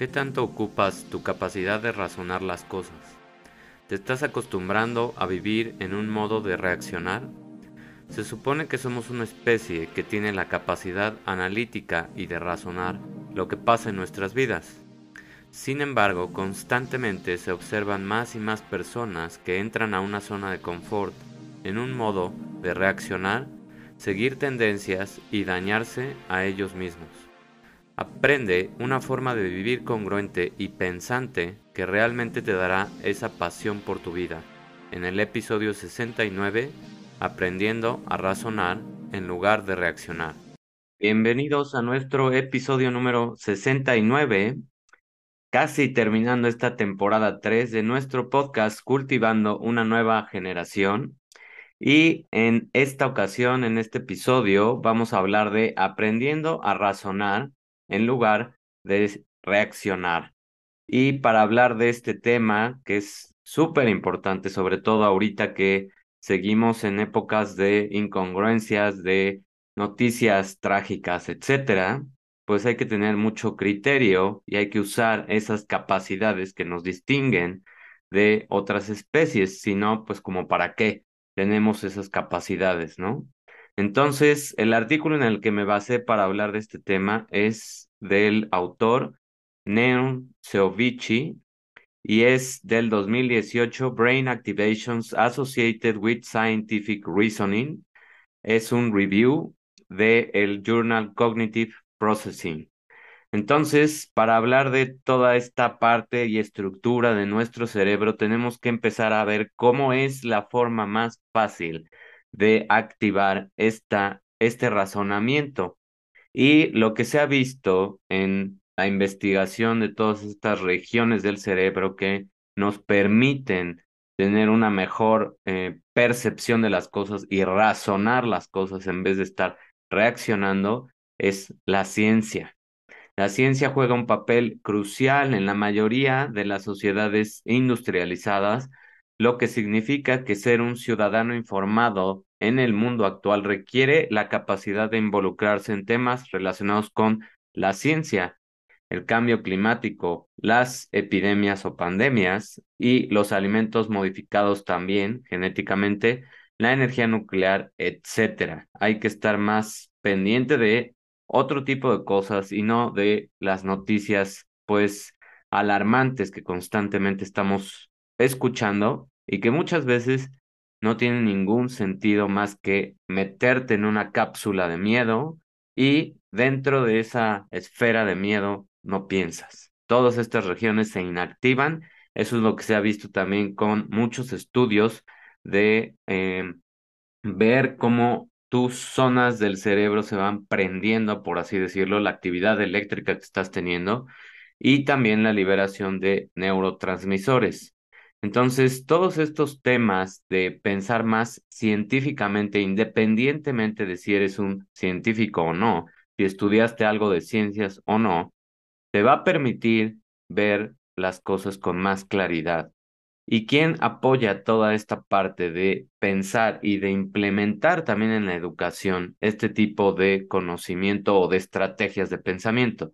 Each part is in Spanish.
¿Qué tanto ocupas tu capacidad de razonar las cosas? ¿Te estás acostumbrando a vivir en un modo de reaccionar? Se supone que somos una especie que tiene la capacidad analítica y de razonar lo que pasa en nuestras vidas. Sin embargo, constantemente se observan más y más personas que entran a una zona de confort en un modo de reaccionar, seguir tendencias y dañarse a ellos mismos. Aprende una forma de vivir congruente y pensante que realmente te dará esa pasión por tu vida. En el episodio 69, aprendiendo a razonar en lugar de reaccionar. Bienvenidos a nuestro episodio número 69, casi terminando esta temporada 3 de nuestro podcast Cultivando una nueva generación. Y en esta ocasión, en este episodio, vamos a hablar de aprendiendo a razonar en lugar de reaccionar. Y para hablar de este tema, que es súper importante, sobre todo ahorita que seguimos en épocas de incongruencias, de noticias trágicas, etcétera, pues hay que tener mucho criterio y hay que usar esas capacidades que nos distinguen de otras especies, si no, pues como para qué tenemos esas capacidades, ¿no? Entonces, el artículo en el que me basé para hablar de este tema es del autor Neon Seovici y es del 2018 Brain Activations Associated with Scientific Reasoning. Es un review del el Journal Cognitive Processing. Entonces, para hablar de toda esta parte y estructura de nuestro cerebro, tenemos que empezar a ver cómo es la forma más fácil de activar esta, este razonamiento. Y lo que se ha visto en la investigación de todas estas regiones del cerebro que nos permiten tener una mejor eh, percepción de las cosas y razonar las cosas en vez de estar reaccionando es la ciencia. La ciencia juega un papel crucial en la mayoría de las sociedades industrializadas lo que significa que ser un ciudadano informado en el mundo actual requiere la capacidad de involucrarse en temas relacionados con la ciencia, el cambio climático, las epidemias o pandemias y los alimentos modificados también genéticamente, la energía nuclear, etcétera. Hay que estar más pendiente de otro tipo de cosas y no de las noticias pues alarmantes que constantemente estamos escuchando y que muchas veces no tiene ningún sentido más que meterte en una cápsula de miedo y dentro de esa esfera de miedo no piensas. Todas estas regiones se inactivan. Eso es lo que se ha visto también con muchos estudios de em, ver cómo tus zonas del cerebro se van prendiendo, por así decirlo, la actividad eléctrica que estás teniendo y también la liberación de neurotransmisores. Entonces, todos estos temas de pensar más científicamente, independientemente de si eres un científico o no, si estudiaste algo de ciencias o no, te va a permitir ver las cosas con más claridad. ¿Y quién apoya toda esta parte de pensar y de implementar también en la educación este tipo de conocimiento o de estrategias de pensamiento?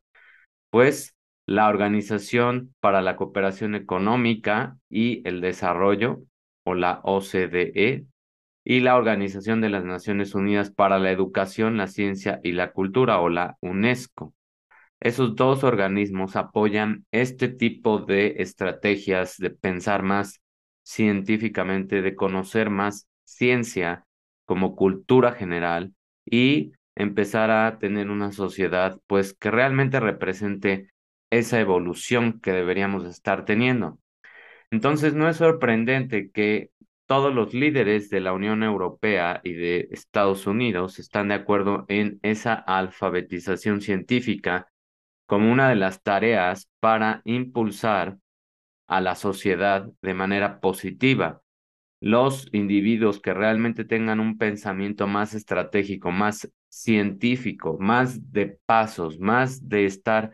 Pues la Organización para la Cooperación Económica y el Desarrollo, o la OCDE, y la Organización de las Naciones Unidas para la Educación, la Ciencia y la Cultura, o la UNESCO. Esos dos organismos apoyan este tipo de estrategias de pensar más científicamente, de conocer más ciencia como cultura general y empezar a tener una sociedad pues que realmente represente esa evolución que deberíamos estar teniendo. Entonces, no es sorprendente que todos los líderes de la Unión Europea y de Estados Unidos están de acuerdo en esa alfabetización científica como una de las tareas para impulsar a la sociedad de manera positiva. Los individuos que realmente tengan un pensamiento más estratégico, más científico, más de pasos, más de estar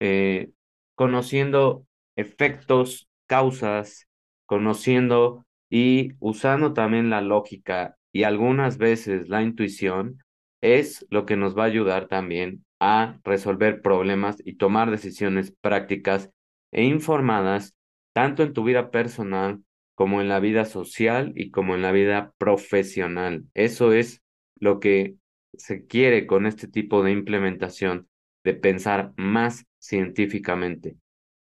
eh, conociendo efectos, causas, conociendo y usando también la lógica y algunas veces la intuición, es lo que nos va a ayudar también a resolver problemas y tomar decisiones prácticas e informadas tanto en tu vida personal como en la vida social y como en la vida profesional. Eso es lo que se quiere con este tipo de implementación, de pensar más científicamente.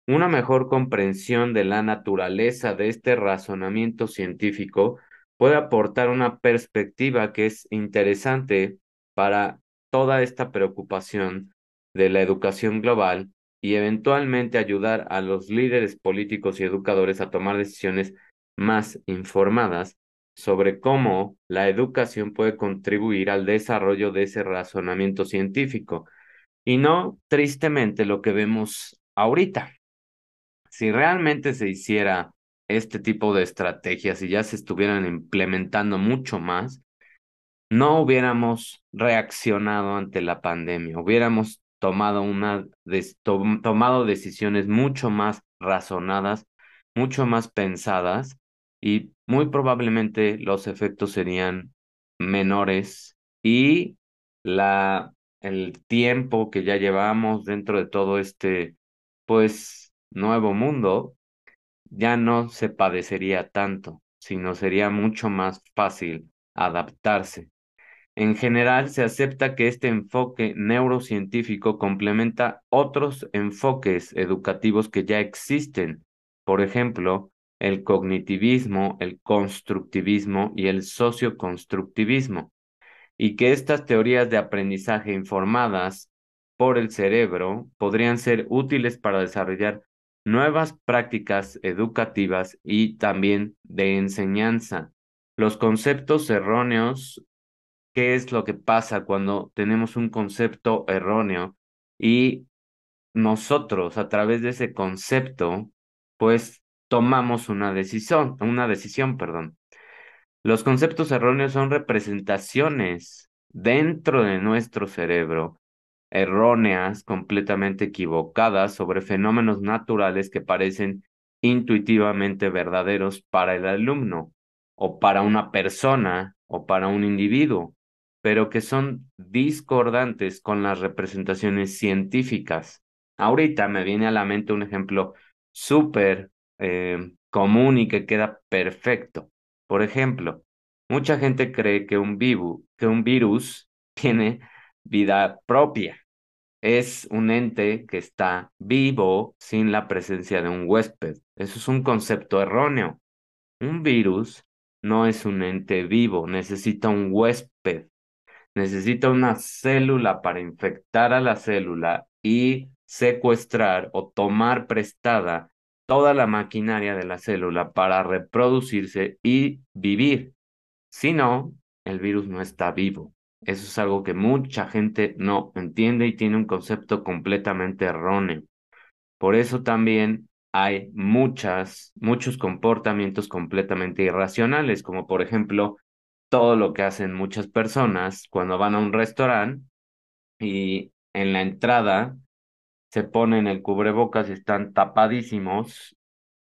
Una mejor comprensión de la naturaleza de este razonamiento científico puede aportar una perspectiva que es interesante para toda esta preocupación de la educación global y eventualmente ayudar a los líderes políticos y educadores a tomar decisiones más informadas sobre cómo la educación puede contribuir al desarrollo de ese razonamiento científico y no tristemente lo que vemos ahorita. Si realmente se hiciera este tipo de estrategias y ya se estuvieran implementando mucho más, no hubiéramos reaccionado ante la pandemia, hubiéramos tomado, una, tomado decisiones mucho más razonadas, mucho más pensadas y muy probablemente los efectos serían menores y la, el tiempo que ya llevamos dentro de todo este, pues, nuevo mundo, ya no se padecería tanto, sino sería mucho más fácil adaptarse. En general, se acepta que este enfoque neurocientífico complementa otros enfoques educativos que ya existen. Por ejemplo, el cognitivismo, el constructivismo y el socioconstructivismo, y que estas teorías de aprendizaje informadas por el cerebro podrían ser útiles para desarrollar nuevas prácticas educativas y también de enseñanza. Los conceptos erróneos, ¿qué es lo que pasa cuando tenemos un concepto erróneo y nosotros a través de ese concepto, pues tomamos una decisión, una decisión, perdón. Los conceptos erróneos son representaciones dentro de nuestro cerebro, erróneas, completamente equivocadas sobre fenómenos naturales que parecen intuitivamente verdaderos para el alumno o para una persona o para un individuo, pero que son discordantes con las representaciones científicas. Ahorita me viene a la mente un ejemplo súper eh, común y que queda perfecto. Por ejemplo, mucha gente cree que un, que un virus tiene vida propia. Es un ente que está vivo sin la presencia de un huésped. Eso es un concepto erróneo. Un virus no es un ente vivo, necesita un huésped. Necesita una célula para infectar a la célula y secuestrar o tomar prestada toda la maquinaria de la célula para reproducirse y vivir. Si no, el virus no está vivo. Eso es algo que mucha gente no entiende y tiene un concepto completamente erróneo. Por eso también hay muchas, muchos comportamientos completamente irracionales, como por ejemplo todo lo que hacen muchas personas cuando van a un restaurante y en la entrada se ponen el cubrebocas y están tapadísimos,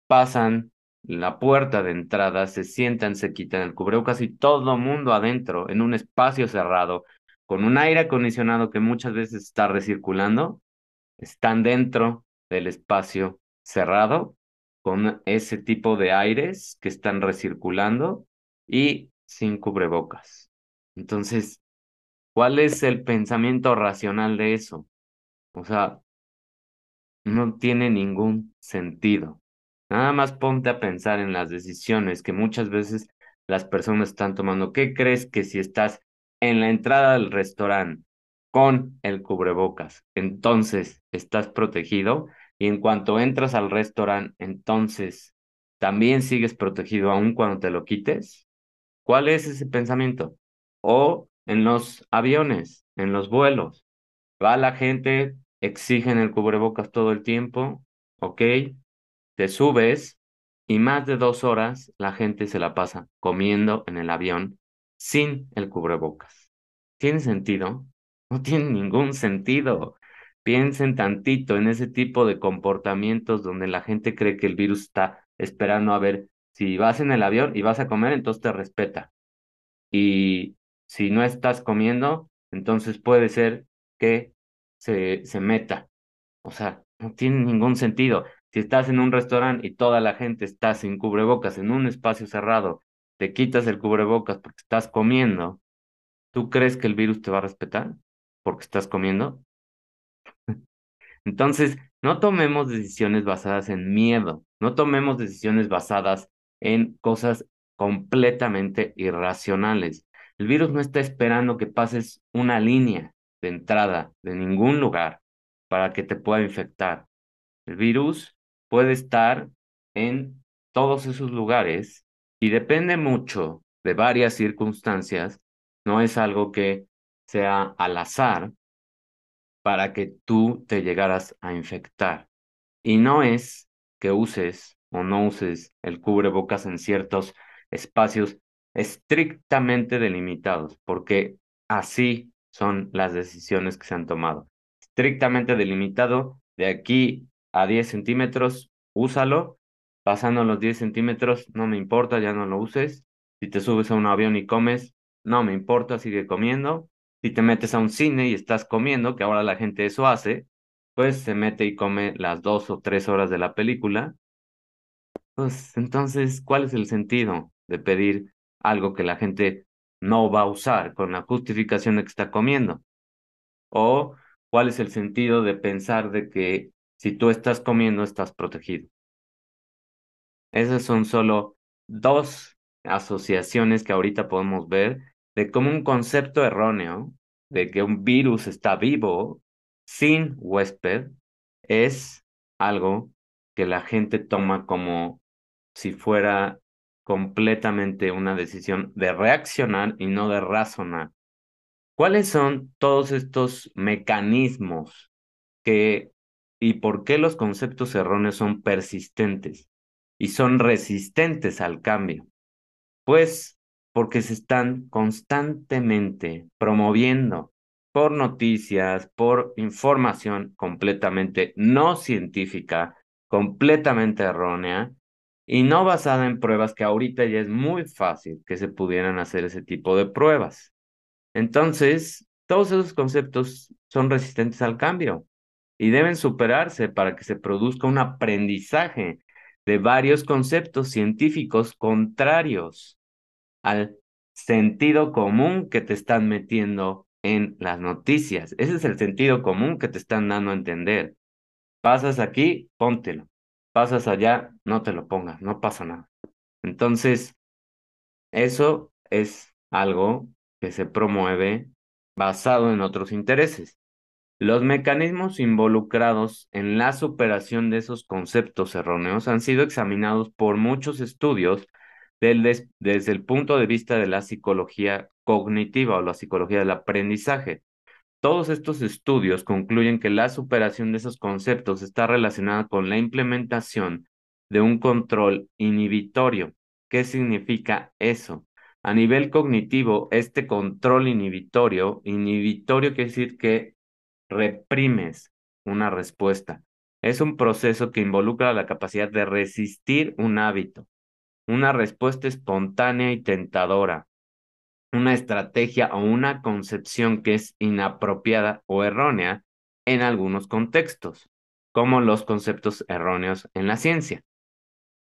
pasan la puerta de entrada, se sientan, se quitan el cubrebocas y todo mundo adentro, en un espacio cerrado, con un aire acondicionado que muchas veces está recirculando, están dentro del espacio cerrado, con ese tipo de aires que están recirculando y sin cubrebocas. Entonces, ¿cuál es el pensamiento racional de eso? O sea, no tiene ningún sentido. Nada más ponte a pensar en las decisiones que muchas veces las personas están tomando. ¿Qué crees que si estás en la entrada del restaurante con el cubrebocas, entonces estás protegido? Y en cuanto entras al restaurante, entonces también sigues protegido aún cuando te lo quites. ¿Cuál es ese pensamiento? O en los aviones, en los vuelos. Va la gente exigen el cubrebocas todo el tiempo, ¿ok? Te subes y más de dos horas la gente se la pasa comiendo en el avión sin el cubrebocas. ¿Tiene sentido? No tiene ningún sentido. Piensen tantito en ese tipo de comportamientos donde la gente cree que el virus está esperando a ver si vas en el avión y vas a comer, entonces te respeta. Y si no estás comiendo, entonces puede ser que se, se meta. O sea, no tiene ningún sentido. Si estás en un restaurante y toda la gente está sin cubrebocas en un espacio cerrado, te quitas el cubrebocas porque estás comiendo, ¿tú crees que el virus te va a respetar porque estás comiendo? Entonces, no tomemos decisiones basadas en miedo, no tomemos decisiones basadas en cosas completamente irracionales. El virus no está esperando que pases una línea de entrada de ningún lugar para que te pueda infectar. El virus puede estar en todos esos lugares y depende mucho de varias circunstancias. No es algo que sea al azar para que tú te llegaras a infectar. Y no es que uses o no uses el cubrebocas en ciertos espacios estrictamente delimitados, porque así son las decisiones que se han tomado. Estrictamente delimitado, de aquí a 10 centímetros, úsalo. Pasando los 10 centímetros, no me importa, ya no lo uses. Si te subes a un avión y comes, no me importa, sigue comiendo. Si te metes a un cine y estás comiendo, que ahora la gente eso hace, pues se mete y come las dos o tres horas de la película. Pues entonces, ¿cuál es el sentido de pedir algo que la gente no va a usar con la justificación de que está comiendo? ¿O cuál es el sentido de pensar de que si tú estás comiendo estás protegido? Esas son solo dos asociaciones que ahorita podemos ver de cómo un concepto erróneo de que un virus está vivo sin huésped es algo que la gente toma como si fuera completamente una decisión de reaccionar y no de razonar. ¿Cuáles son todos estos mecanismos que y por qué los conceptos erróneos son persistentes y son resistentes al cambio? Pues porque se están constantemente promoviendo por noticias, por información completamente no científica, completamente errónea, y no basada en pruebas que ahorita ya es muy fácil que se pudieran hacer ese tipo de pruebas. Entonces, todos esos conceptos son resistentes al cambio y deben superarse para que se produzca un aprendizaje de varios conceptos científicos contrarios al sentido común que te están metiendo en las noticias. Ese es el sentido común que te están dando a entender. Pasas aquí, póntelo pasas allá, no te lo pongas, no pasa nada. Entonces, eso es algo que se promueve basado en otros intereses. Los mecanismos involucrados en la superación de esos conceptos erróneos han sido examinados por muchos estudios desde el punto de vista de la psicología cognitiva o la psicología del aprendizaje. Todos estos estudios concluyen que la superación de esos conceptos está relacionada con la implementación de un control inhibitorio. ¿Qué significa eso? A nivel cognitivo, este control inhibitorio, inhibitorio quiere decir que reprimes una respuesta. Es un proceso que involucra la capacidad de resistir un hábito, una respuesta espontánea y tentadora, una estrategia o una concepción que es inapropiada o errónea en algunos contextos, como los conceptos erróneos en la ciencia.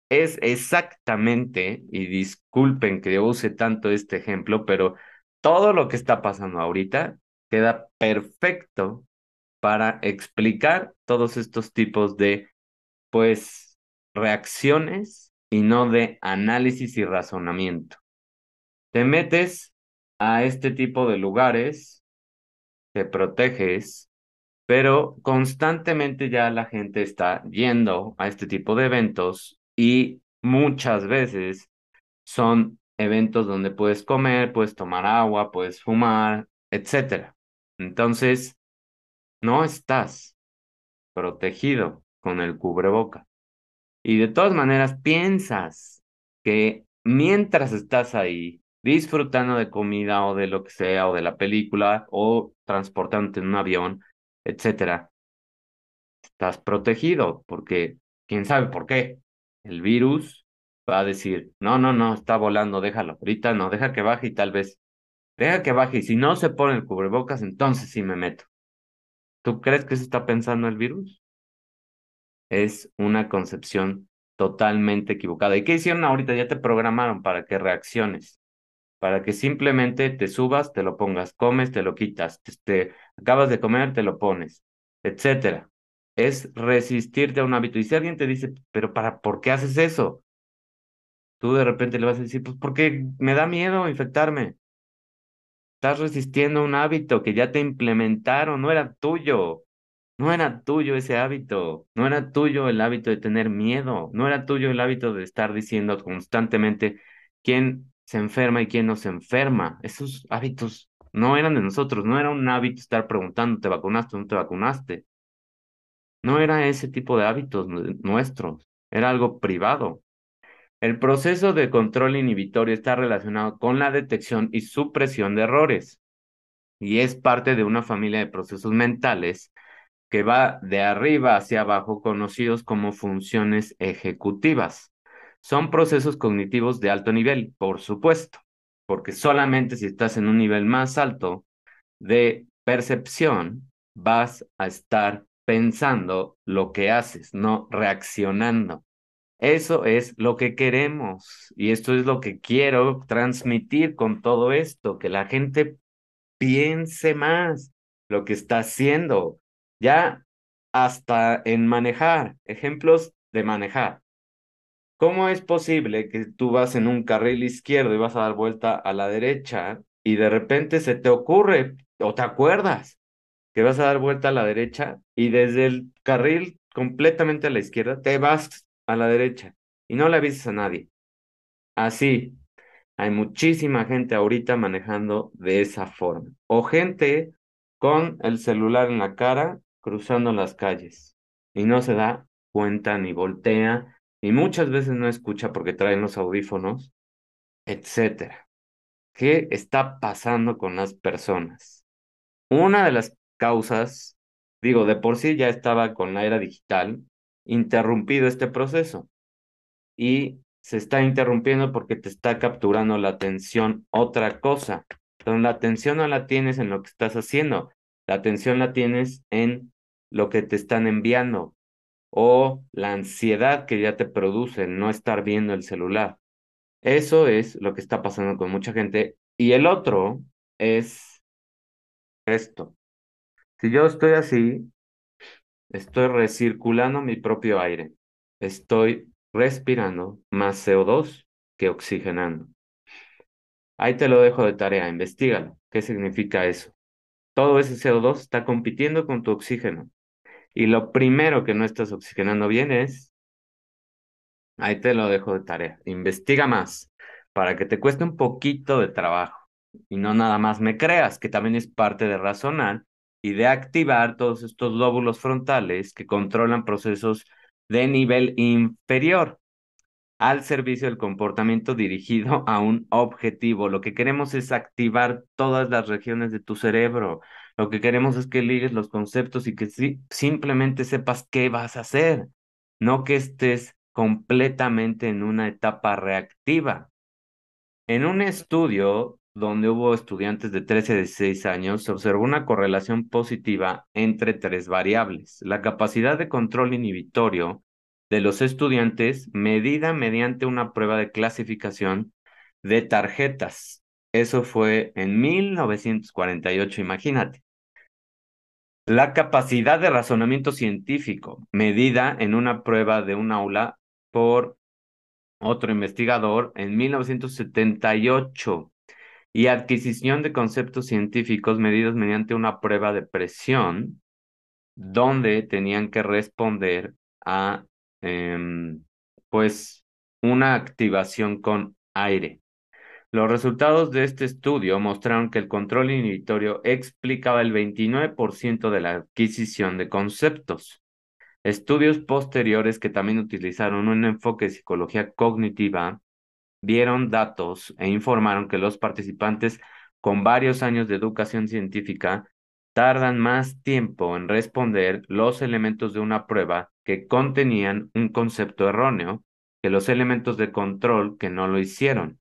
Es exactamente, y disculpen que yo use tanto este ejemplo, pero todo lo que está pasando ahorita queda perfecto para explicar todos estos tipos de, pues, reacciones y no de análisis y razonamiento. Te metes a este tipo de lugares, te proteges, pero constantemente ya la gente está yendo a este tipo de eventos y muchas veces son eventos donde puedes comer, puedes tomar agua, puedes fumar, etc. Entonces, no estás protegido con el cubreboca. Y de todas maneras piensas que mientras estás ahí, disfrutando de comida o de lo que sea, o de la película, o transportándote en un avión, etcétera, estás protegido, porque quién sabe por qué. El virus va a decir, no, no, no, está volando, déjalo, ahorita no, deja que baje y tal vez, deja que baje, y si no se pone el cubrebocas, entonces sí me meto. ¿Tú crees que se está pensando el virus? Es una concepción totalmente equivocada. ¿Y qué hicieron ahorita? Ya te programaron para que reacciones, para que simplemente te subas, te lo pongas, comes, te lo quitas, te, acabas de comer, te lo pones, etcétera. Es resistirte a un hábito. Y si alguien te dice, pero para, ¿por qué haces eso? Tú de repente le vas a decir, pues porque me da miedo infectarme. Estás resistiendo un hábito que ya te implementaron, no era tuyo. No era tuyo ese hábito, no era tuyo el hábito de tener miedo, no era tuyo el hábito de estar diciendo constantemente quién se enferma y quién no se enferma. Esos hábitos no eran de nosotros, no era un hábito estar preguntando, ¿te vacunaste o no te vacunaste? No era ese tipo de hábitos nuestros, era algo privado. El proceso de control inhibitorio está relacionado con la detección y supresión de errores y es parte de una familia de procesos mentales que va de arriba hacia abajo, conocidos como funciones ejecutivas. Son procesos cognitivos de alto nivel, por supuesto, porque solamente si estás en un nivel más alto de percepción, vas a estar pensando lo que haces, no reaccionando. Eso es lo que queremos y esto es lo que quiero transmitir con todo esto, que la gente piense más lo que está haciendo, ya hasta en manejar, ejemplos de manejar. ¿Cómo es posible que tú vas en un carril izquierdo y vas a dar vuelta a la derecha y de repente se te ocurre o te acuerdas que vas a dar vuelta a la derecha y desde el carril completamente a la izquierda te vas a la derecha y no le avisas a nadie? Así, hay muchísima gente ahorita manejando de esa forma. O gente con el celular en la cara cruzando las calles y no se da cuenta ni voltea y muchas veces no escucha porque traen los audífonos, etcétera. ¿Qué está pasando con las personas? Una de las causas, digo, de por sí ya estaba con la era digital interrumpido este proceso y se está interrumpiendo porque te está capturando la atención otra cosa. Entonces la atención no la tienes en lo que estás haciendo, la atención la tienes en lo que te están enviando o la ansiedad que ya te produce no estar viendo el celular. Eso es lo que está pasando con mucha gente. Y el otro es esto. Si yo estoy así, estoy recirculando mi propio aire. Estoy respirando más CO2 que oxigenando. Ahí te lo dejo de tarea, investigalo. ¿Qué significa eso? todo ese CO2 está compitiendo con tu oxígeno. Y lo primero que no estás oxigenando bien es, ahí te lo dejo de tarea, investiga más para que te cueste un poquito de trabajo y no nada más me creas, que también es parte de razonar y de activar todos estos lóbulos frontales que controlan procesos de nivel inferior al servicio del comportamiento dirigido a un objetivo. Lo que queremos es activar todas las regiones de tu cerebro. Lo que queremos es que ligues los conceptos y que simplemente sepas qué vas a hacer, no que estés completamente en una etapa reactiva. En un estudio donde hubo estudiantes de 13 a 16 años, se observó una correlación positiva entre tres variables. La capacidad de control inhibitorio, de los estudiantes medida mediante una prueba de clasificación de tarjetas. Eso fue en 1948, imagínate. La capacidad de razonamiento científico, medida en una prueba de un aula por otro investigador en 1978. Y adquisición de conceptos científicos medidos mediante una prueba de presión, donde tenían que responder a Em, pues una activación con aire. Los resultados de este estudio mostraron que el control inhibitorio explicaba el 29% de la adquisición de conceptos. Estudios posteriores que también utilizaron un enfoque de psicología cognitiva vieron datos e informaron que los participantes con varios años de educación científica tardan más tiempo en responder los elementos de una prueba que contenían un concepto erróneo que los elementos de control que no lo hicieron.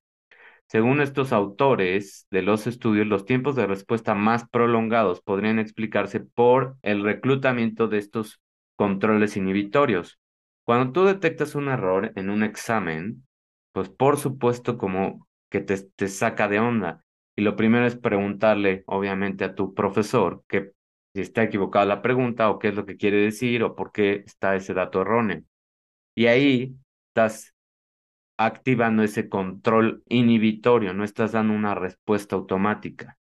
Según estos autores de los estudios, los tiempos de respuesta más prolongados podrían explicarse por el reclutamiento de estos controles inhibitorios. Cuando tú detectas un error en un examen, pues por supuesto como que te, te saca de onda. Y lo primero es preguntarle, obviamente, a tu profesor que si está equivocada la pregunta o qué es lo que quiere decir o por qué está ese dato erróneo. Y ahí estás activando ese control inhibitorio, no estás dando una respuesta automática.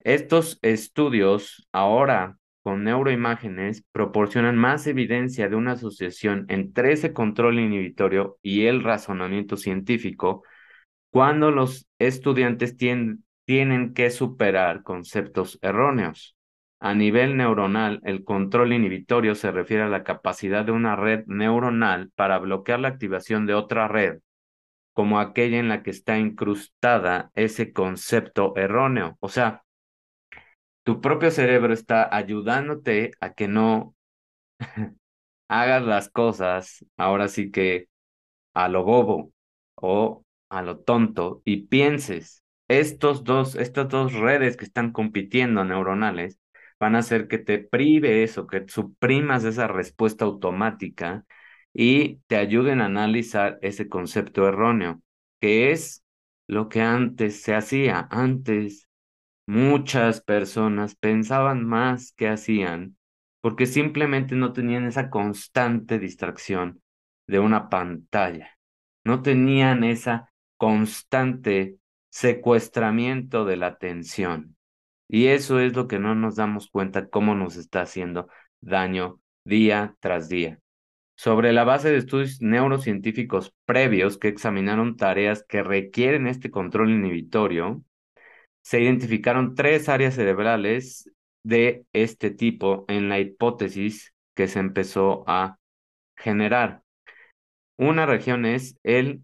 Estos estudios ahora con neuroimágenes proporcionan más evidencia de una asociación entre ese control inhibitorio y el razonamiento científico cuando los estudiantes tienen, que superar conceptos erróneos. A nivel neuronal, el control inhibitorio se refiere a la capacidad de una red neuronal para bloquear la activación de otra red como aquella en la que está incrustada ese concepto erróneo. O sea, tu propio cerebro está ayudándote a que no hagas las cosas ahora sí que a lo bobo o a lo tonto y pienses, estos dos, estas dos redes que están compitiendo neuronales van a hacer que te prive eso, que suprimas esa respuesta automática y te ayuden a analizar ese concepto erróneo, que es lo que antes se hacía. Antes muchas personas pensaban más que hacían porque simplemente no tenían esa constante distracción de una pantalla. No tenían esa constante secuestramiento de la atención. Y eso es lo que no nos damos cuenta cómo nos está haciendo daño día tras día sobre la base de estudios neurocientíficos previos que examinaron tareas que requieren este control inhibitorio, se identificaron tres áreas cerebrales de este tipo en la hipótesis que se empezó a generar. Una región es el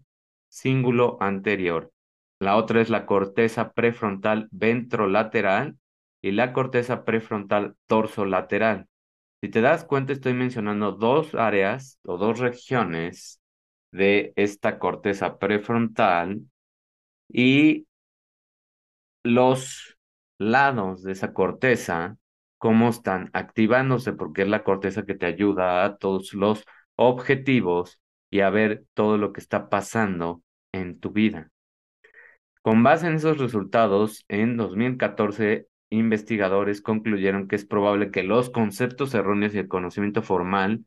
cíngulo anterior, la otra es la corteza prefrontal ventrolateral y la corteza prefrontal torsolateral. Si te das cuenta, estoy mencionando dos áreas o dos regiones de esta corteza prefrontal y los lados de esa corteza, cómo están activándose, porque es la corteza que te ayuda a todos los objetivos y a ver todo lo que está pasando en tu vida. Con base en esos resultados, en 2014 investigadores concluyeron que es probable que los conceptos erróneos y el conocimiento formal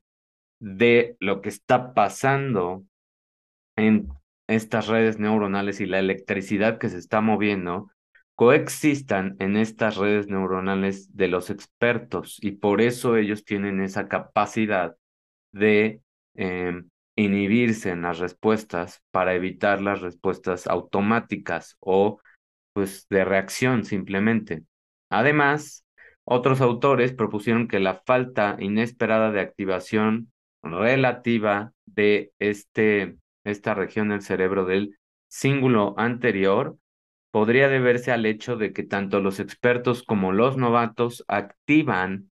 de lo que está pasando en estas redes neuronales y la electricidad que se está moviendo coexistan en estas redes neuronales de los expertos y por eso ellos tienen esa capacidad de em, inhibirse en las respuestas para evitar las respuestas automáticas o pues de reacción simplemente. Además, otros autores propusieron que la falta inesperada de activación relativa de este, esta región del cerebro del cíngulo anterior podría deberse al hecho de que tanto los expertos como los novatos activan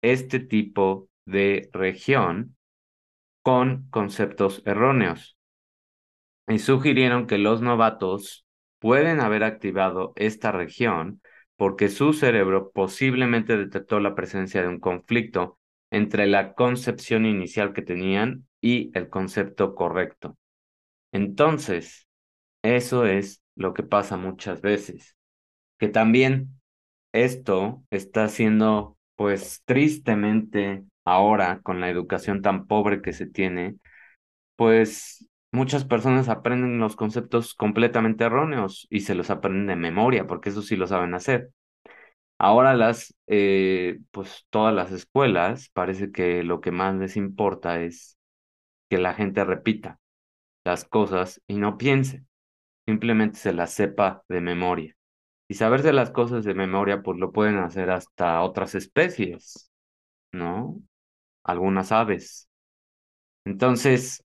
este tipo de región con conceptos erróneos y sugirieron que los novatos pueden haber activado esta región porque su cerebro posiblemente detectó la presencia de un conflicto entre la concepción inicial que tenían y el concepto correcto. Entonces, eso es lo que pasa muchas veces, que también esto está siendo, pues tristemente ahora con la educación tan pobre que se tiene, pues muchas personas aprenden los conceptos completamente erróneos y se los aprenden de memoria, porque eso sí lo saben hacer. Ahora las, eh, pues todas las escuelas, parece que lo que más les importa es que la gente repita las cosas y no piense, simplemente se las sepa de memoria. Y saberse las cosas de memoria, pues lo pueden hacer hasta otras especies, ¿no? Algunas aves. Entonces,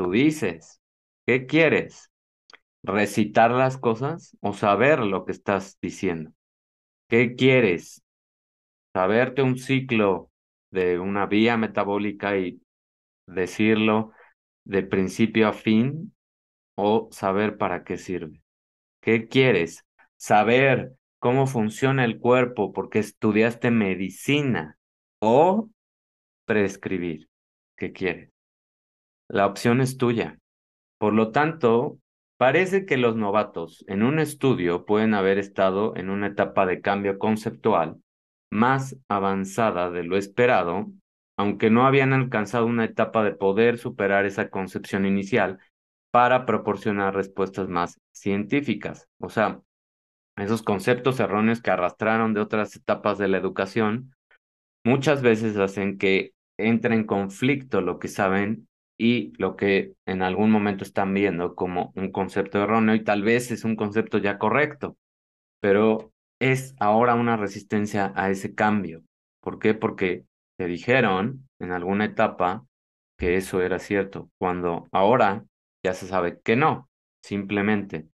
Tú dices, ¿qué quieres? ¿Recitar las cosas o saber lo que estás diciendo? ¿Qué quieres? ¿Saberte un ciclo de una vía metabólica y decirlo de principio a fin? o saber para qué sirve? ¿Qué quieres? Saber cómo funciona el cuerpo porque estudiaste medicina o prescribir. ¿Qué quieres? La opción es tuya. Por lo tanto, parece que los novatos en un estudio pueden haber estado en una etapa de cambio conceptual más avanzada de lo esperado, aunque no habían alcanzado una etapa de poder superar esa concepción inicial para proporcionar respuestas más científicas. O sea, esos conceptos erróneos que arrastraron de otras etapas de la educación muchas veces hacen que entre en conflicto lo que saben y lo que en algún momento están viendo como un concepto erróneo y tal vez es un concepto ya correcto, pero es ahora una resistencia a ese cambio. ¿Por qué? Porque te dijeron en alguna etapa que eso era cierto, cuando ahora ya se sabe que no, simplemente.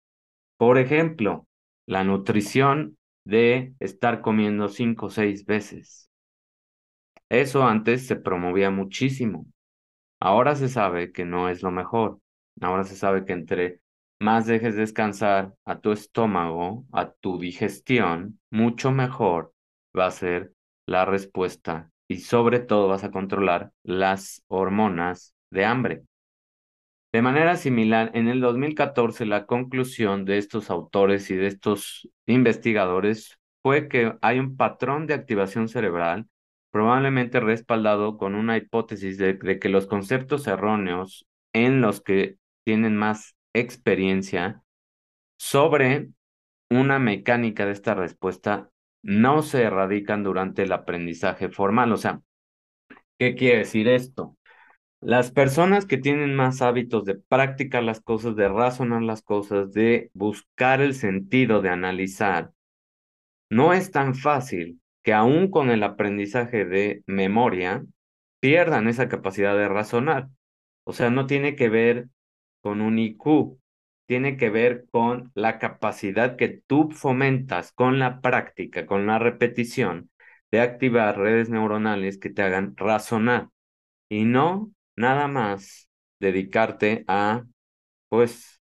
Por ejemplo, la nutrición de estar comiendo cinco o seis veces. Eso antes se promovía muchísimo. Ahora se sabe que no es lo mejor. Ahora se sabe que entre más dejes descansar a tu estómago, a tu digestión, mucho mejor va a ser la respuesta y sobre todo vas a controlar las hormonas de hambre. De manera similar, en el 2014 la conclusión de estos autores y de estos investigadores fue que hay un patrón de activación cerebral probablemente respaldado con una hipótesis de, que los conceptos erróneos en los que tienen más experiencia sobre una mecánica de esta respuesta no se erradican durante el aprendizaje formal. O sea, ¿qué quiere decir esto? Las personas que tienen más hábitos de practicar las cosas, de razonar las cosas, de buscar el sentido, de analizar, no es tan fácil que aún con el aprendizaje de memoria pierdan esa capacidad de razonar. O sea, no tiene que ver con un IQ, tiene que ver con la capacidad que tú fomentas con la práctica, con la repetición, de activar redes neuronales que te hagan razonar y no nada más dedicarte a, pues,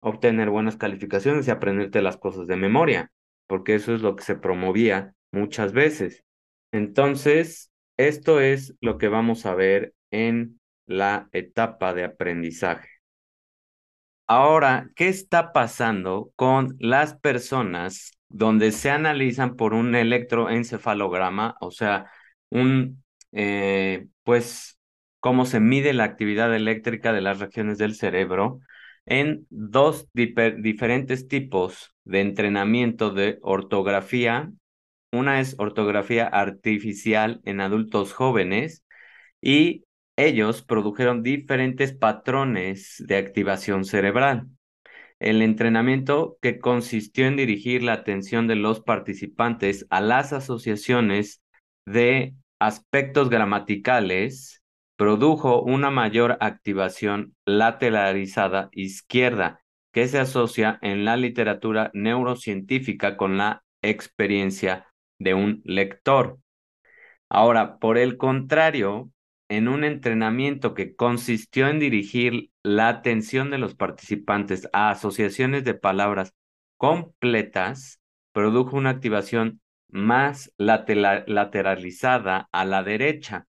obtener buenas calificaciones y aprenderte las cosas de memoria, porque eso es lo que se promovía muchas veces. Entonces, esto es lo que vamos a ver en la etapa de aprendizaje. Ahora, ¿qué está pasando con las personas donde se analizan por un electroencefalograma, o sea, un, eh, pues, cómo se mide la actividad eléctrica de las regiones del cerebro en dos diferentes tipos de entrenamiento de ortografía una es ortografía artificial en adultos jóvenes y ellos produjeron diferentes patrones de activación cerebral. El entrenamiento que consistió en dirigir la atención de los participantes a las asociaciones de aspectos gramaticales produjo una mayor activación lateralizada izquierda que se asocia en la literatura neurocientífica con la experiencia de un lector. Ahora, por el contrario, en un entrenamiento que consistió en dirigir la atención de los participantes a asociaciones de palabras completas, produjo una activación más lateralizada a la derecha.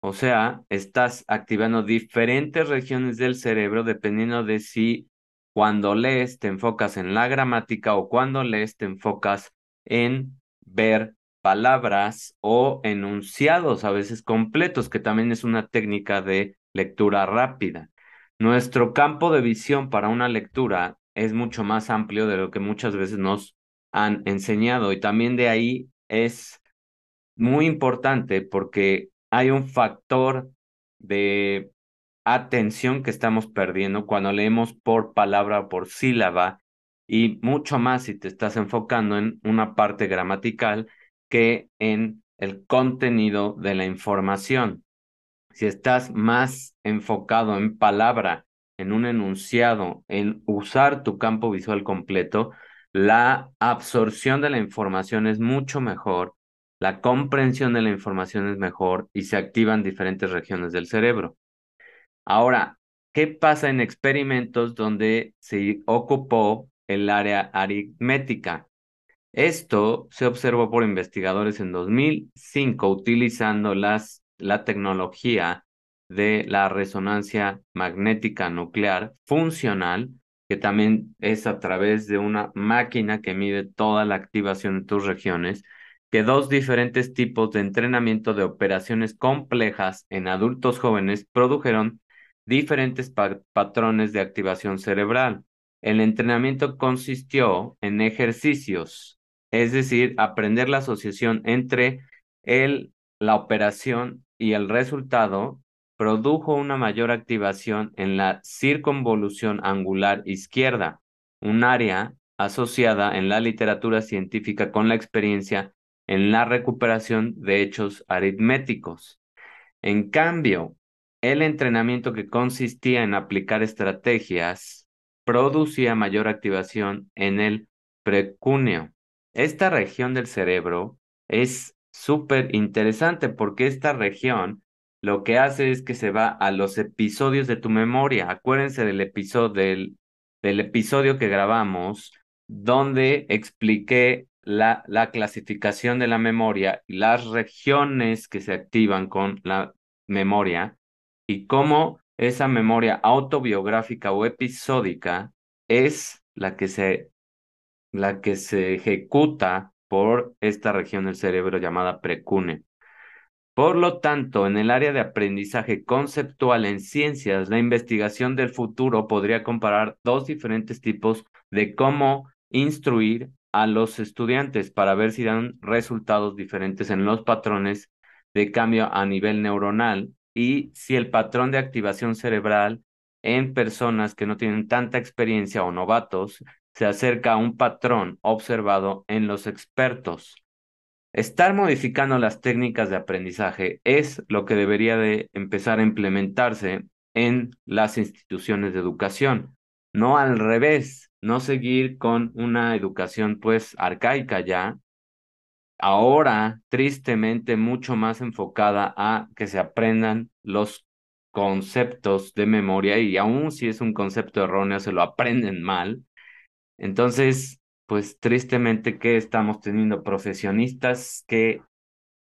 O sea, estás activando diferentes regiones del cerebro dependiendo de si cuando lees te enfocas en la gramática o cuando lees te enfocas en ver palabras o enunciados a veces completos, que también es una técnica de lectura rápida. Nuestro campo de visión para una lectura es mucho más amplio de lo que muchas veces nos han enseñado y también de ahí es muy importante porque hay un factor de atención que estamos perdiendo cuando leemos por palabra o por sílaba y mucho más si te estás enfocando en una parte gramatical que en el contenido de la información. Si estás más enfocado en palabra, en un enunciado, en usar tu campo visual completo, la absorción de la información es mucho mejor, la comprensión de la información es mejor y se activan diferentes regiones del cerebro. Ahora, ¿qué pasa en experimentos donde se ocupó el área aritmética? Esto se observó por investigadores en 2005 utilizando las, la tecnología de la resonancia magnética nuclear funcional, que también es a través de una máquina que mide toda la activación de tus regiones, que dos diferentes tipos de entrenamiento de operaciones complejas en adultos jóvenes produjeron diferentes patrones de activación cerebral. El entrenamiento consistió en ejercicios, es decir, aprender la asociación entre el, la operación y el resultado produjo una mayor activación en la circunvolución angular izquierda, un área asociada en la literatura científica con la experiencia en la recuperación de hechos aritméticos. En cambio, el entrenamiento que consistía en aplicar estrategias producía mayor activación en el precúneo. Esta región del cerebro es súper interesante porque esta región lo que hace es que se va a los episodios de tu memoria. Acuérdense del episodio, del, episodio que grabamos donde expliqué la, la clasificación de la memoria y las regiones que se activan con la memoria y cómo esa memoria autobiográfica o episódica es la que se, la que se ejecuta por esta región del cerebro llamada precune. Por lo tanto, en el área de aprendizaje conceptual en ciencias, la investigación del futuro podría comparar dos diferentes tipos de cómo instruir a los estudiantes para ver si dan resultados diferentes en los patrones de cambio a nivel neuronal y si el patrón de activación cerebral en personas que no tienen tanta experiencia o novatos se acerca a un patrón observado en los expertos. Estar modificando las técnicas de aprendizaje es lo que debería de empezar a implementarse en las instituciones de educación, no al revés, no seguir con una educación pues arcaica ya, ahora tristemente mucho más enfocada a que se aprendan los conceptos de memoria y aun si es un concepto erróneo se lo aprenden mal. Entonces, pues tristemente que estamos teniendo profesionistas que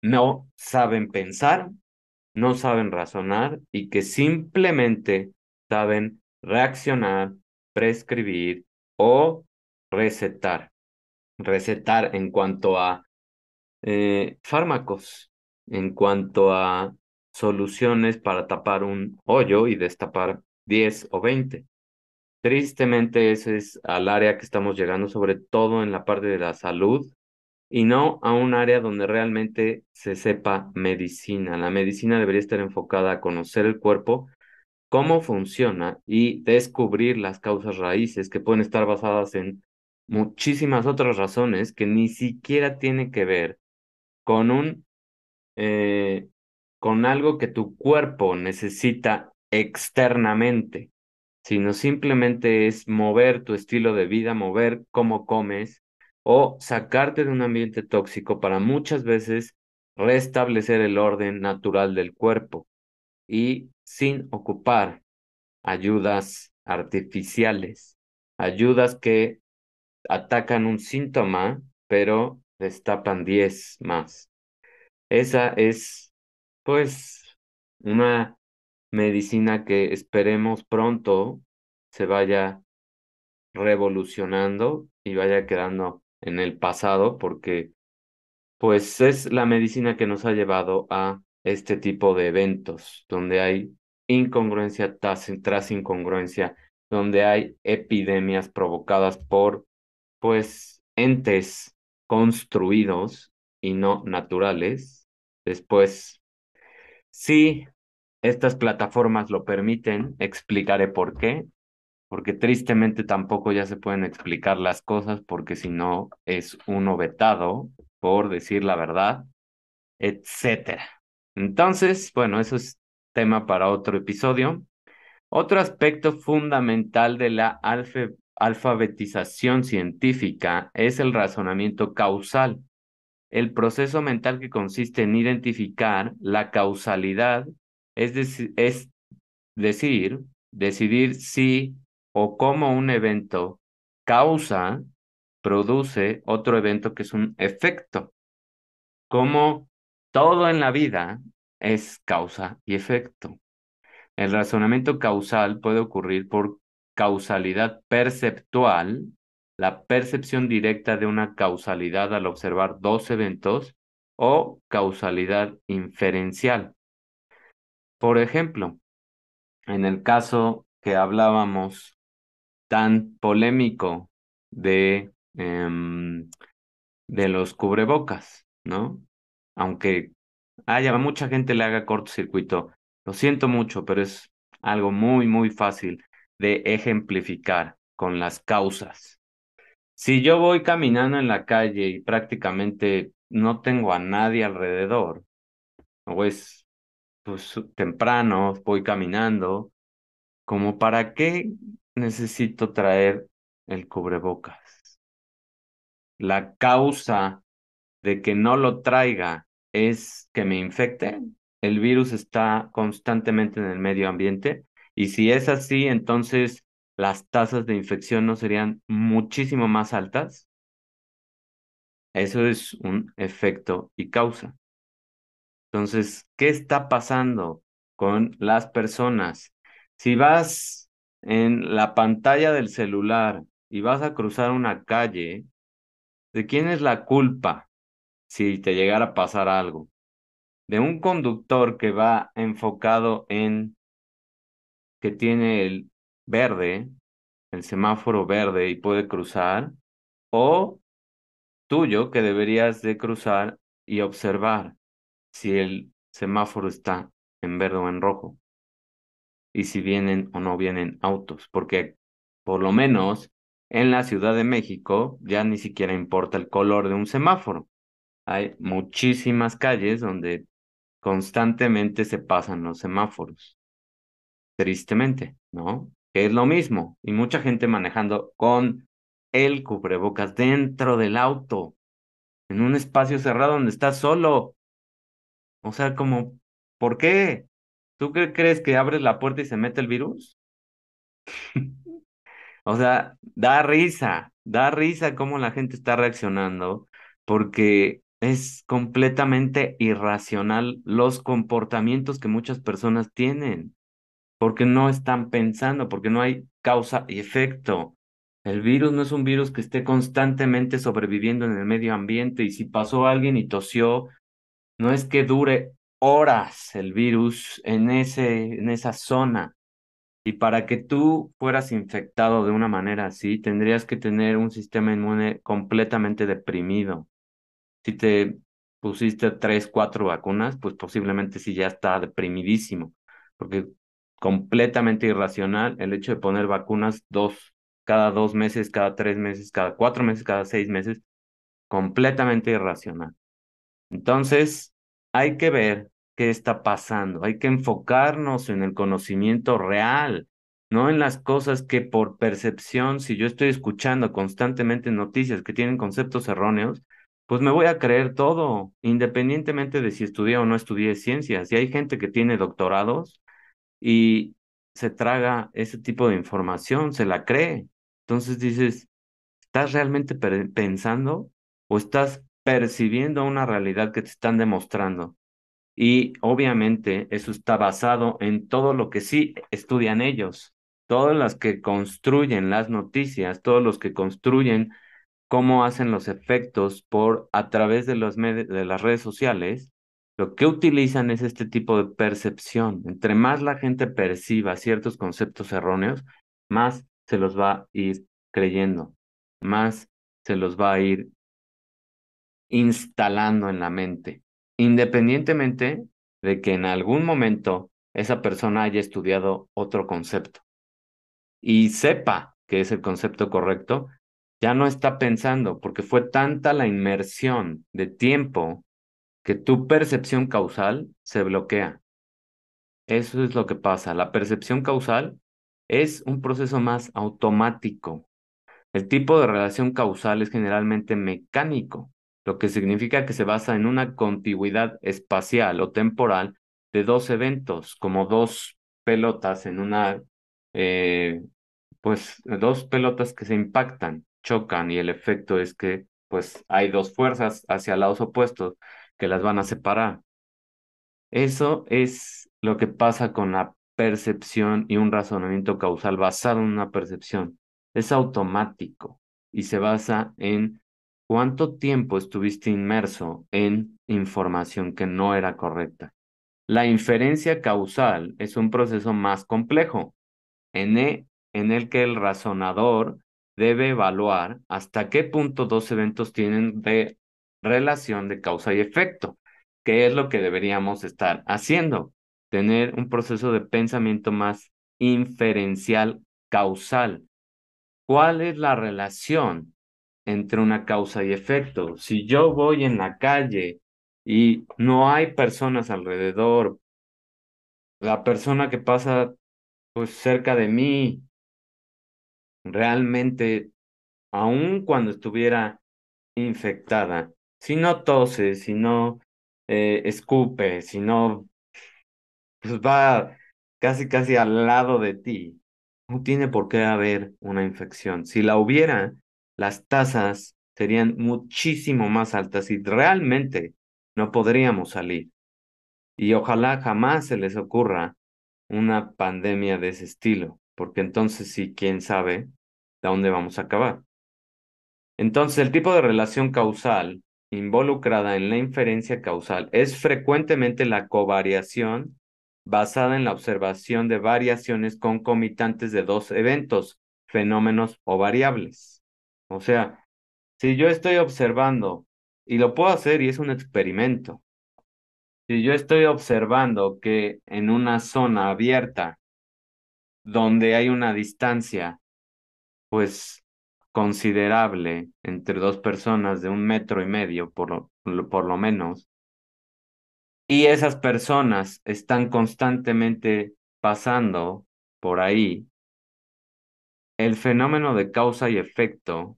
no saben pensar, no saben razonar y que simplemente saben reaccionar, prescribir o recetar. Recetar en cuanto a eh, fármacos, en cuanto a soluciones para tapar un hoyo y destapar 10 o 20. Tristemente ese es al área que estamos llegando, sobre todo en la parte de la salud, y no a un área donde realmente se sepa medicina. La medicina debería estar enfocada a conocer el cuerpo, cómo funciona y descubrir las causas raíces que pueden estar basadas en muchísimas otras razones que ni siquiera tienen que ver con un eh, con algo que tu cuerpo necesita externamente sino simplemente es mover tu estilo de vida, mover cómo comes o sacarte de un ambiente tóxico para muchas veces restablecer el orden natural del cuerpo y sin ocupar ayudas artificiales, ayudas que atacan un síntoma pero destapan 10 más. Esa es pues una medicina que esperemos pronto se vaya revolucionando y vaya quedando en el pasado porque pues es la medicina que nos ha llevado a este tipo de eventos donde hay incongruencia tras, incongruencia, donde hay epidemias provocadas por pues entes construidos y no naturales. Después, sí, estas plataformas lo permiten, explicaré por qué, porque tristemente tampoco ya se pueden explicar las cosas porque si no es uno vetado por decir la verdad, etcétera. Entonces, bueno, eso es tema para otro episodio. Otro aspecto fundamental de la alfabetización científica es el razonamiento causal, el proceso mental que consiste en identificar la causalidad es, es decir, decidir si o cómo un evento causa, produce otro evento que es un efecto. Como todo en la vida es causa y efecto. El razonamiento causal puede ocurrir por causalidad perceptual, la percepción directa de una causalidad al observar dos eventos, o causalidad inferencial. Por ejemplo, en el caso que hablábamos tan polémico de, em, de los cubrebocas, ¿no? Aunque haya mucha gente le haga cortocircuito, lo siento mucho, pero es algo muy, muy fácil de ejemplificar con las causas. Si yo voy caminando en la calle y prácticamente no tengo a nadie alrededor, o es pues temprano, voy caminando, como para qué necesito traer el cubrebocas. La causa de que no lo traiga es que me infecte. El virus está constantemente en el medio ambiente y si es así, entonces las tasas de infección no serían muchísimo más altas. Eso es un efecto y causa. Entonces, ¿qué está pasando con las personas? Si vas en la pantalla del celular y vas a cruzar una calle, ¿de quién es la culpa si te llegara a pasar algo? De un conductor que va enfocado en que tiene el verde, el semáforo verde y puede cruzar, o tuyo que deberías de cruzar y observar si el semáforo está en verde o en rojo y si vienen o no vienen autos, porque por lo menos en la Ciudad de México ya ni siquiera importa el color de un semáforo. Hay muchísimas calles donde constantemente se pasan los semáforos. Tristemente, ¿no? Que es lo mismo. Y mucha gente manejando con el cubrebocas dentro del auto, en un espacio cerrado donde estás solo. O sea, como, ¿por qué? ¿Tú crees que abres la puerta y se mete el virus? o sea, da risa, da risa cómo la gente está reaccionando, porque es completamente irracional los comportamientos que muchas personas tienen, porque no están pensando, porque no hay causa y efecto. El virus no es un virus que esté constantemente sobreviviendo en el medio ambiente y si pasó alguien y tosió, no es que dure horas el virus en, ese, en esa zona. Y para que tú fueras infectado de una manera así, tendrías que tener un sistema inmune completamente deprimido. Si te pusiste tres, cuatro vacunas, pues posiblemente sí ya está deprimidísimo, porque completamente irracional el hecho de poner vacunas dos, cada dos meses, cada tres meses, cada cuatro meses, cada seis meses, completamente irracional. Entonces, hay que ver qué está pasando, hay que enfocarnos en el conocimiento real, no en las cosas que por percepción, si yo estoy escuchando constantemente noticias que tienen conceptos erróneos, pues me voy a creer todo, independientemente de si estudié o no estudié ciencias. Y hay gente que tiene doctorados y se traga ese tipo de información, se la cree. Entonces dices, ¿estás realmente pensando o estás percibiendo una realidad que te están demostrando. Y obviamente eso está basado en todo lo que sí estudian ellos, todas las que construyen las noticias, todos los que construyen cómo hacen los efectos por a través de, de las redes sociales, lo que utilizan es este tipo de percepción. Entre más la gente perciba ciertos conceptos erróneos, más se los va a ir creyendo, más se los va a ir instalando en la mente, independientemente de que en algún momento esa persona haya estudiado otro concepto y sepa que es el concepto correcto, ya no está pensando porque fue tanta la inmersión de tiempo que tu percepción causal se bloquea. Eso es lo que pasa. La percepción causal es un proceso más automático. El tipo de relación causal es generalmente mecánico lo que significa que se basa en una contigüidad espacial o temporal de dos eventos, como dos pelotas en una, eh, pues dos pelotas que se impactan, chocan y el efecto es que pues hay dos fuerzas hacia lados opuestos que las van a separar. Eso es lo que pasa con la percepción y un razonamiento causal basado en una percepción. Es automático y se basa en cuánto tiempo estuviste inmerso en información que no era correcta. La inferencia causal es un proceso más complejo en, e, el que el razonador debe evaluar hasta qué punto dos eventos tienen de relación de causa y efecto, que es lo que deberíamos estar haciendo, tener un proceso de pensamiento más inferencial causal. ¿Cuál es la relación entre una causa y efecto? Si yo voy en la calle y no hay personas alrededor, la persona que pasa pues cerca de mí realmente, aun cuando estuviera infectada, si no tose, si no eh, escupe, si no, pues va casi, casi al lado de ti, no tiene por qué haber una infección. Si la hubiera, las tasas serían muchísimo más altas y realmente no podríamos salir. Y ojalá jamás se les ocurra una pandemia de ese estilo, porque entonces sí, quién sabe de dónde vamos a acabar. Entonces, el tipo de relación causal involucrada en la inferencia causal es frecuentemente la covariación basada en la observación de variaciones concomitantes de dos eventos, fenómenos o variables. O sea, si yo estoy observando, y lo puedo hacer y es un experimento, si yo estoy observando que en una zona abierta, donde hay una distancia, pues considerable entre dos personas de un metro y medio, por por lo menos, y esas personas están constantemente pasando por ahí, el fenómeno de causa y efecto,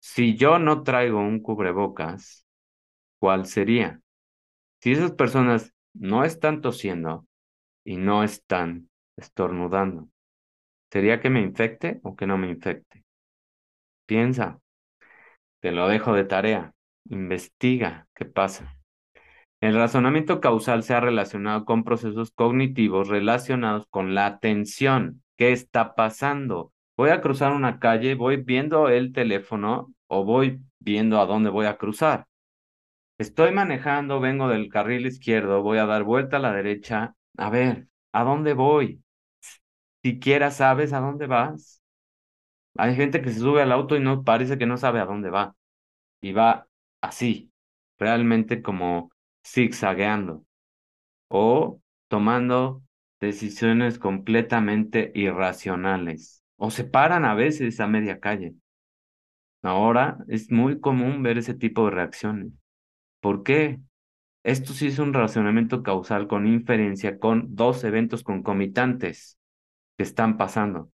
si yo no traigo un cubrebocas, ¿cuál sería? Si esas personas no están tosiendo y no están estornudando, ¿sería que me infecte o que no me infecte? Piensa, te lo dejo de tarea, investiga qué pasa. El razonamiento causal se ha relacionado con procesos cognitivos relacionados con la atención. ¿Qué está pasando? Voy a cruzar una calle, voy viendo el teléfono o voy viendo a dónde voy a cruzar. Estoy manejando, vengo del carril izquierdo, voy a dar vuelta a la derecha. A ver, ¿a dónde voy? Siquiera sabes a dónde vas. Hay gente que se sube al auto y no parece que no sabe a dónde va. Y va así, realmente como zigzagueando o tomando decisiones completamente irracionales o se paran a veces a media calle. Ahora es muy común ver ese tipo de reacciones. ¿Por qué? Esto sí es un razonamiento causal con inferencia con dos eventos concomitantes que están pasando.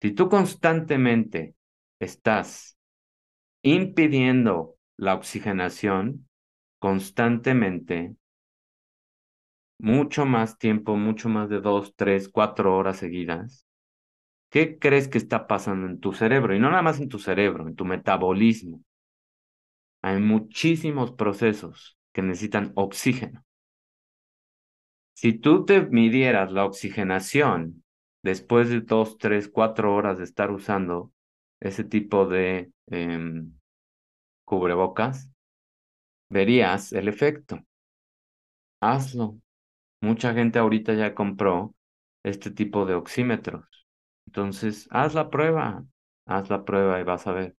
Si tú constantemente estás impidiendo la oxigenación, constantemente, mucho más tiempo, mucho más de dos, tres, cuatro horas seguidas, ¿qué crees que está pasando en tu cerebro? Y no nada más en tu cerebro, en tu metabolismo. Hay muchísimos procesos que necesitan oxígeno. Si tú te midieras la oxigenación después de dos, tres, cuatro horas de estar usando ese tipo de em, cubrebocas, verías el efecto. Hazlo. Mucha gente ahorita ya compró este tipo de oxímetros. Entonces, haz la prueba, haz la prueba y vas a ver.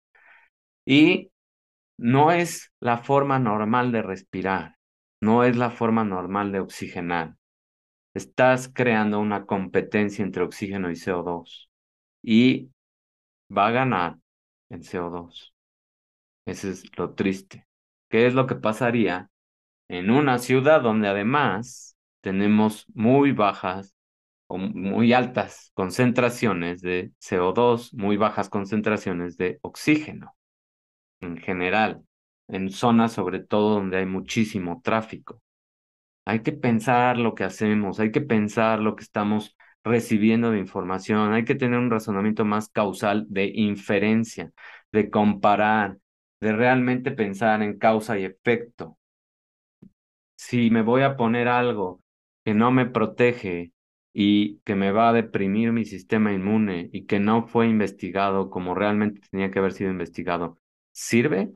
Y no es la forma normal de respirar, no es la forma normal de oxigenar. Estás creando una competencia entre oxígeno y CO2 y va a ganar el CO2. Ese es lo triste. ¿Qué es lo que pasaría en una ciudad donde además tenemos muy bajas o muy altas concentraciones de CO2, muy bajas concentraciones de oxígeno? en general, en zonas sobre todo donde hay muchísimo tráfico. Hay que pensar lo que hacemos, hay que pensar lo que estamos recibiendo de información, hay que tener un razonamiento más causal de inferencia, de comparar, de realmente pensar en causa y efecto. Si me voy a poner algo que no me protege y que me va a deprimir mi sistema inmune y que no fue investigado como realmente tenía que haber sido investigado, ¿sirve?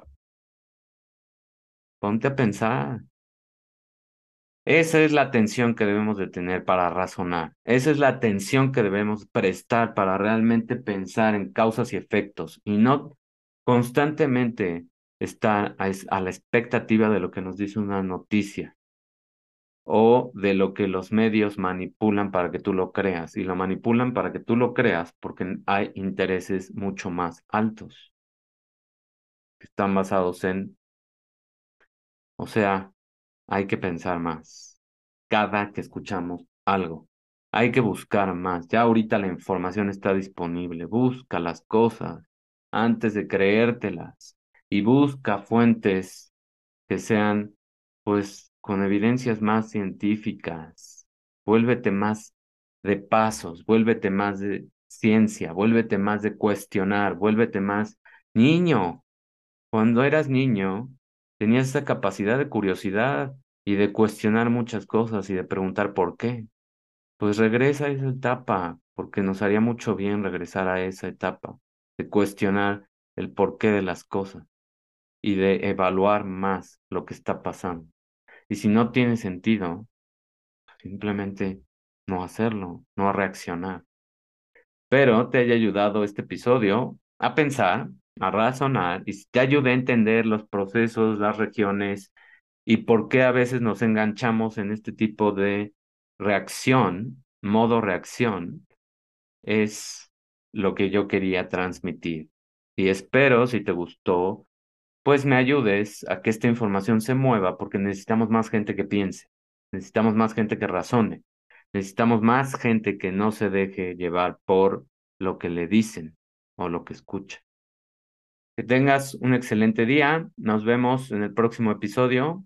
Ponte a pensar. Esa es la atención que debemos de tener para razonar. Esa es la atención que debemos prestar para realmente pensar en causas y efectos y no constantemente estar a, la expectativa de lo que nos dice una noticia o de lo que los medios manipulan para que tú lo creas. Y lo manipulan para que tú lo creas porque hay intereses mucho más altos que están basados en o sea, hay que pensar más cada que escuchamos algo. Hay que buscar más. Ya ahorita la información está disponible. Busca las cosas antes de creértelas y busca fuentes que sean, pues, con evidencias más científicas. Vuélvete más de pasos, vuélvete más de ciencia, vuélvete más de cuestionar, vuélvete más niño. Cuando eras niño, tenías esa capacidad de curiosidad y de cuestionar muchas cosas y de preguntar por qué. Pues regresa a esa etapa, porque nos haría mucho bien regresar a esa etapa, de cuestionar el porqué de las cosas y de evaluar más lo que está pasando. Y si no tiene sentido, simplemente no hacerlo, no reaccionar. Pero te haya ayudado este episodio a pensar a razonar y te ayude a entender los procesos, las regiones y por qué a veces nos enganchamos en este tipo de reacción, modo reacción, es lo que yo quería transmitir. Y espero, si te gustó, pues me ayudes a que esta información se mueva porque necesitamos más gente que piense, necesitamos más gente que razone, necesitamos más gente que no se deje llevar por lo que le dicen o lo que escucha. Que tengas un excelente día. Nos vemos en el próximo episodio.